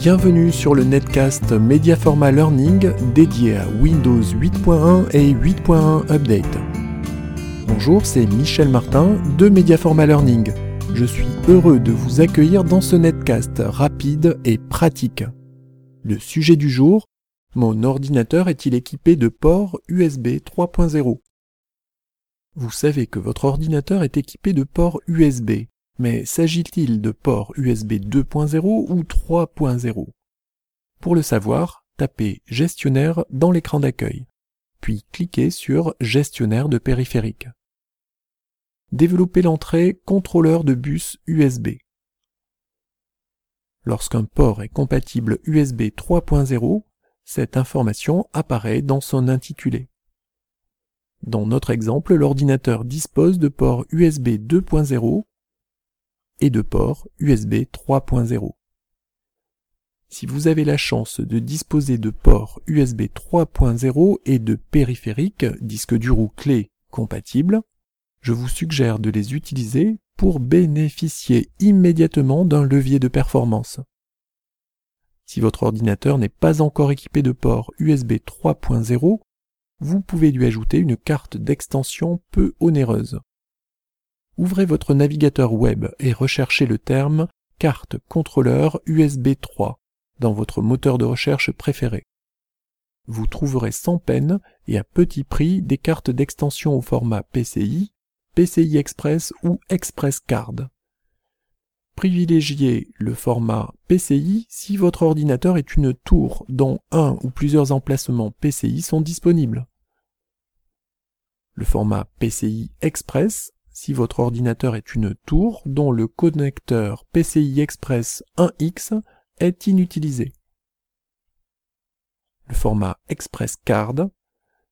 Bienvenue sur le netcast Mediaforma Learning dédié à Windows 8.1 et 8.1 Update. Bonjour, c'est Michel Martin de Mediaforma Learning. Je suis heureux de vous accueillir dans ce netcast rapide et pratique. Le sujet du jour, mon ordinateur est-il équipé de port USB 3.0 Vous savez que votre ordinateur est équipé de port USB, mais s'agit-il de port USB 2.0 ou 3.0 Pour le savoir, tapez Gestionnaire dans l'écran d'accueil, puis cliquez sur Gestionnaire de périphérique. Développez l'entrée Contrôleur de bus USB. Lorsqu'un port est compatible USB 3.0, cette information apparaît dans son intitulé. Dans notre exemple, l'ordinateur dispose de port USB 2.0 et de port USB 3.0. Si vous avez la chance de disposer de ports USB 3.0 et de périphériques, disque dur ou clé compatibles, je vous suggère de les utiliser pour bénéficier immédiatement d'un levier de performance. Si votre ordinateur n'est pas encore équipé de port USB 3.0, vous pouvez lui ajouter une carte d'extension peu onéreuse ouvrez votre navigateur web et recherchez le terme carte contrôleur USB 3 dans votre moteur de recherche préféré. Vous trouverez sans peine et à petit prix des cartes d'extension au format PCI, PCI Express ou Express Card. Privilégiez le format PCI si votre ordinateur est une tour dont un ou plusieurs emplacements PCI sont disponibles. Le format PCI Express si votre ordinateur est une tour dont le connecteur PCI Express 1X est inutilisé. Le format Express Card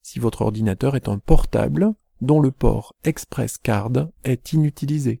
si votre ordinateur est un portable dont le port Express Card est inutilisé.